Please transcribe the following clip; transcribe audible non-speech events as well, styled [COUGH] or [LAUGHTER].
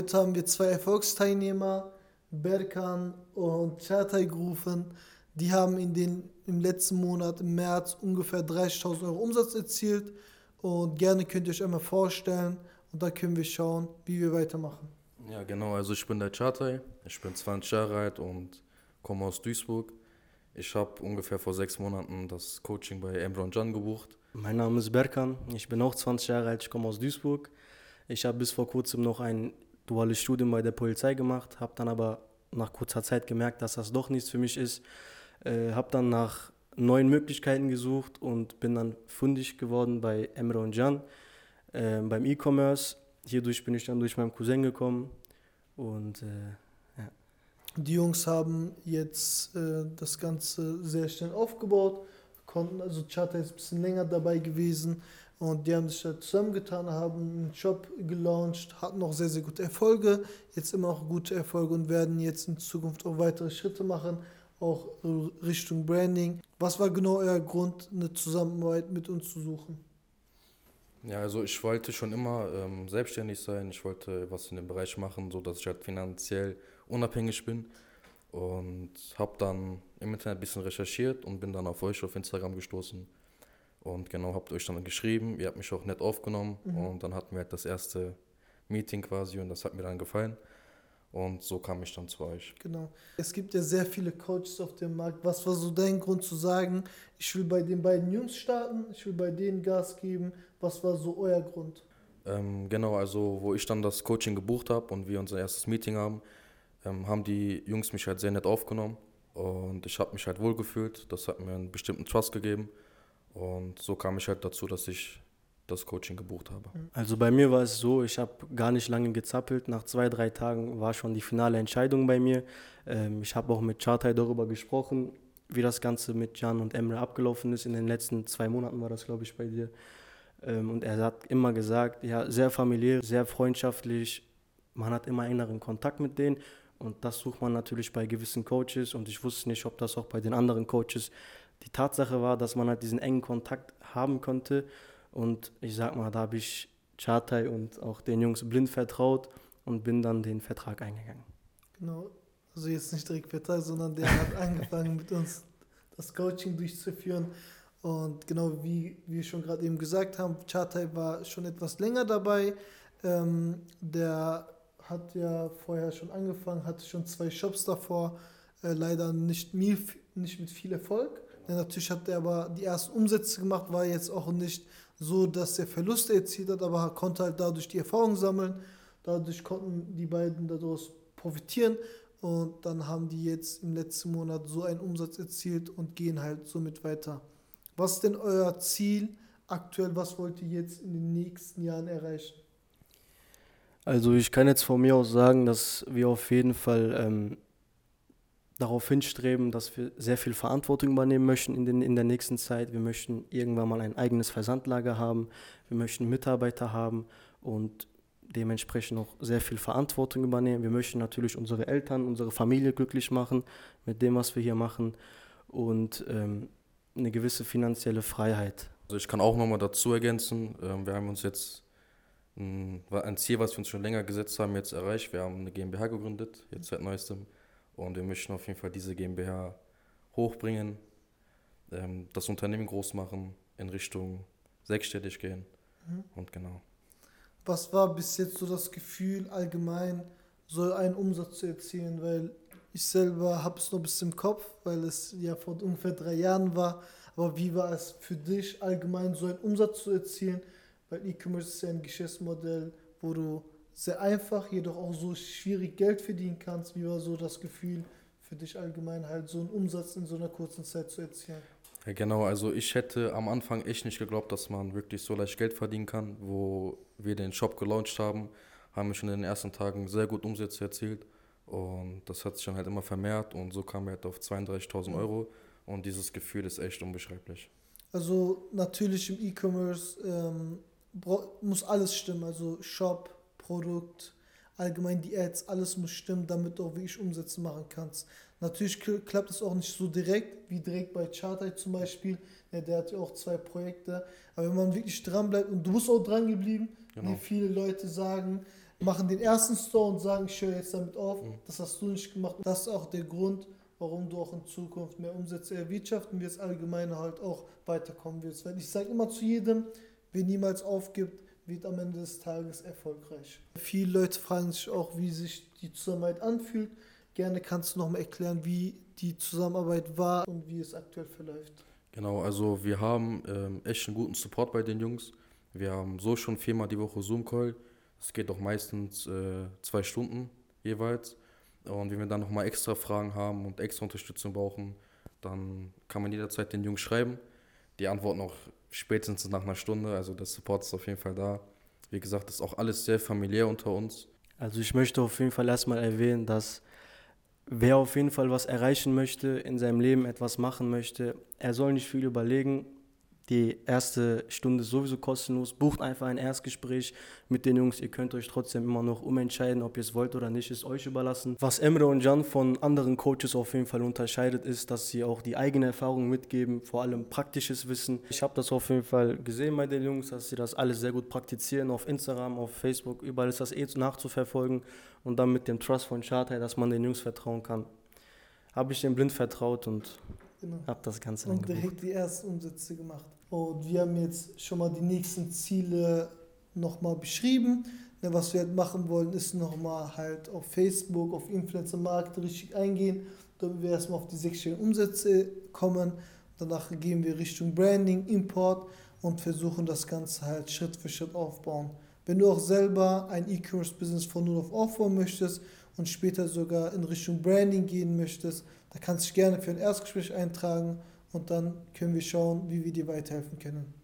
heute haben wir zwei Erfolgsteilnehmer, Berkan und Çağatay gerufen. Die haben in den, im letzten Monat, im März, ungefähr 30.000 Euro Umsatz erzielt. Und gerne könnt ihr euch einmal vorstellen und da können wir schauen, wie wir weitermachen. Ja, genau. Also ich bin der Çağatay. Ich bin 20 Jahre alt und komme aus Duisburg. Ich habe ungefähr vor sechs Monaten das Coaching bei Emre und Can gebucht. Mein Name ist Berkan. Ich bin auch 20 Jahre alt. Ich komme aus Duisburg. Ich habe bis vor kurzem noch ein duales Studium bei der Polizei gemacht, habe dann aber nach kurzer Zeit gemerkt, dass das doch nichts für mich ist. Äh, habe dann nach neuen Möglichkeiten gesucht und bin dann fundig geworden bei Emre und Can äh, beim E-Commerce. Hierdurch bin ich dann durch meinen Cousin gekommen und äh, ja. Die Jungs haben jetzt äh, das Ganze sehr schnell aufgebaut, konnten, also Charter ist ein bisschen länger dabei gewesen und die haben sich da zusammengetan, haben einen Shop gelauncht, hatten auch sehr, sehr gute Erfolge, jetzt immer auch gute Erfolge und werden jetzt in Zukunft auch weitere Schritte machen, auch Richtung Branding. Was war genau euer Grund, eine Zusammenarbeit mit uns zu suchen? Ja, also ich wollte schon immer ähm, selbstständig sein. Ich wollte was in dem Bereich machen, so dass ich halt finanziell unabhängig bin. Und habe dann im Internet ein bisschen recherchiert und bin dann auf euch auf Instagram gestoßen. Und genau, habt euch dann geschrieben. Ihr habt mich auch nett aufgenommen. Mhm. Und dann hatten wir halt das erste Meeting quasi und das hat mir dann gefallen. Und so kam ich dann zu euch. Genau. Es gibt ja sehr viele Coaches auf dem Markt. Was war so dein Grund zu sagen, ich will bei den beiden Jungs starten, ich will bei denen Gas geben? Was war so euer Grund? Ähm, genau, also wo ich dann das Coaching gebucht habe und wir unser erstes Meeting haben, ähm, haben die Jungs mich halt sehr nett aufgenommen und ich habe mich halt wohlgefühlt. Das hat mir einen bestimmten Trust gegeben und so kam ich halt dazu, dass ich das Coaching gebucht habe. Mhm. Also bei mir war es so, ich habe gar nicht lange gezappelt. Nach zwei, drei Tagen war schon die finale Entscheidung bei mir. Ähm, ich habe auch mit Chartai darüber gesprochen, wie das Ganze mit Jan und Emre abgelaufen ist. In den letzten zwei Monaten war das, glaube ich, bei dir. Ähm, und er hat immer gesagt, ja, sehr familiär, sehr freundschaftlich. Man hat immer engeren Kontakt mit denen. Und das sucht man natürlich bei gewissen Coaches. Und ich wusste nicht, ob das auch bei den anderen Coaches die Tatsache war, dass man halt diesen engen Kontakt haben konnte und ich sag mal, da habe ich Chartai und auch den Jungs blind vertraut und bin dann den Vertrag eingegangen. Genau, also jetzt nicht direkt Vertrag, sondern der hat [LAUGHS] angefangen mit uns das Coaching durchzuführen. Und genau wie wir schon gerade eben gesagt haben, Chartai war schon etwas länger dabei. Ähm, der hat ja vorher schon angefangen, hatte schon zwei Shops davor, äh, leider nicht, nicht mit viel Erfolg. Ja, natürlich hat er aber die ersten Umsätze gemacht, war jetzt auch nicht so, dass er Verluste erzielt hat, aber konnte halt dadurch die Erfahrung sammeln. Dadurch konnten die beiden daraus profitieren und dann haben die jetzt im letzten Monat so einen Umsatz erzielt und gehen halt somit weiter. Was ist denn euer Ziel aktuell? Was wollt ihr jetzt in den nächsten Jahren erreichen? Also ich kann jetzt von mir aus sagen, dass wir auf jeden Fall ähm, darauf hinstreben, dass wir sehr viel Verantwortung übernehmen möchten in, den, in der nächsten Zeit. Wir möchten irgendwann mal ein eigenes Versandlager haben. Wir möchten Mitarbeiter haben und dementsprechend auch sehr viel Verantwortung übernehmen. Wir möchten natürlich unsere Eltern, unsere Familie glücklich machen mit dem, was wir hier machen und ähm, eine gewisse finanzielle Freiheit. Also ich kann auch nochmal dazu ergänzen, ähm, wir haben uns jetzt ein, Ziel, was wir uns schon länger gesetzt haben, jetzt erreicht. Wir haben eine GmbH gegründet, jetzt seit neuestem. Und wir möchten auf jeden Fall diese GmbH hochbringen, ähm, das Unternehmen groß machen, in Richtung sechsstellig gehen. Mhm. Und genau. Was war bis jetzt so das Gefühl allgemein, so einen Umsatz zu erzielen? Weil ich selber habe es noch bis im Kopf, weil es ja vor ungefähr drei Jahren war. Aber wie war es für dich allgemein, so einen Umsatz zu erzielen? Weil E-Commerce ist ja ein Geschäftsmodell, wo du sehr einfach, jedoch auch so schwierig Geld verdienen kannst. Wie war so das Gefühl für dich allgemein, halt so einen Umsatz in so einer kurzen Zeit zu erzielen? Ja, genau, also ich hätte am Anfang echt nicht geglaubt, dass man wirklich so leicht Geld verdienen kann. Wo wir den Shop gelauncht haben, haben wir schon in den ersten Tagen sehr gut Umsätze erzielt. Und das hat sich dann halt immer vermehrt und so kam wir halt auf 32.000 Euro. Und dieses Gefühl ist echt unbeschreiblich. Also natürlich im E-Commerce ähm, muss alles stimmen, also Shop, Produkt, allgemein die Ads, alles muss stimmen, damit du auch wirklich Umsätze machen kannst. Natürlich klappt es auch nicht so direkt, wie direkt bei Chartai zum Beispiel. Ja, der hat ja auch zwei Projekte. Aber wenn man wirklich dran bleibt und du bist auch dran geblieben, genau. wie viele Leute sagen, machen den ersten Store und sagen, ich höre jetzt damit auf. Mhm. Das hast du nicht gemacht. Das ist auch der Grund, warum du auch in Zukunft mehr Umsätze erwirtschaften wirst, allgemein halt auch weiterkommen wirst. Weil ich sage immer zu jedem, wer niemals aufgibt, wird am Ende des Tages erfolgreich. Viele Leute fragen sich auch, wie sich die Zusammenarbeit anfühlt. Gerne kannst du nochmal erklären, wie die Zusammenarbeit war und wie es aktuell verläuft. Genau, also wir haben ähm, echt einen guten Support bei den Jungs. Wir haben so schon viermal die Woche Zoom-Call. Es geht auch meistens äh, zwei Stunden jeweils. Und wenn wir dann nochmal extra Fragen haben und extra Unterstützung brauchen, dann kann man jederzeit den Jungs schreiben. Die antworten auch spätestens nach einer Stunde. Also der Support ist auf jeden Fall da. Wie gesagt, ist auch alles sehr familiär unter uns. Also ich möchte auf jeden Fall erstmal erwähnen, dass wer auf jeden Fall was erreichen möchte, in seinem Leben etwas machen möchte, er soll nicht viel überlegen. Die erste Stunde sowieso kostenlos. Bucht einfach ein Erstgespräch mit den Jungs. Ihr könnt euch trotzdem immer noch umentscheiden, ob ihr es wollt oder nicht, ist euch überlassen. Was Emre und Jan von anderen Coaches auf jeden Fall unterscheidet, ist, dass sie auch die eigene Erfahrung mitgeben, vor allem praktisches Wissen. Ich habe das auf jeden Fall gesehen bei den Jungs, dass sie das alles sehr gut praktizieren. Auf Instagram, auf Facebook, überall ist das eh nachzuverfolgen. Und dann mit dem Trust von Charter, dass man den Jungs vertrauen kann. Habe ich dem blind vertraut und genau. habe das Ganze Und direkt die ersten Umsätze gemacht. Und wir haben jetzt schon mal die nächsten Ziele nochmal beschrieben. Ne, was wir halt machen wollen, ist nochmal halt auf Facebook, auf Influencer Markt richtig eingehen, damit wir erstmal auf die sechsstelligen Umsätze kommen. Danach gehen wir Richtung Branding, Import und versuchen das Ganze halt Schritt für Schritt aufbauen. Wenn du auch selber ein E-Commerce-Business von null auf aufbauen möchtest und später sogar in Richtung Branding gehen möchtest, dann kannst du dich gerne für ein Erstgespräch eintragen und dann können wir schauen, wie wir dir weiterhelfen können.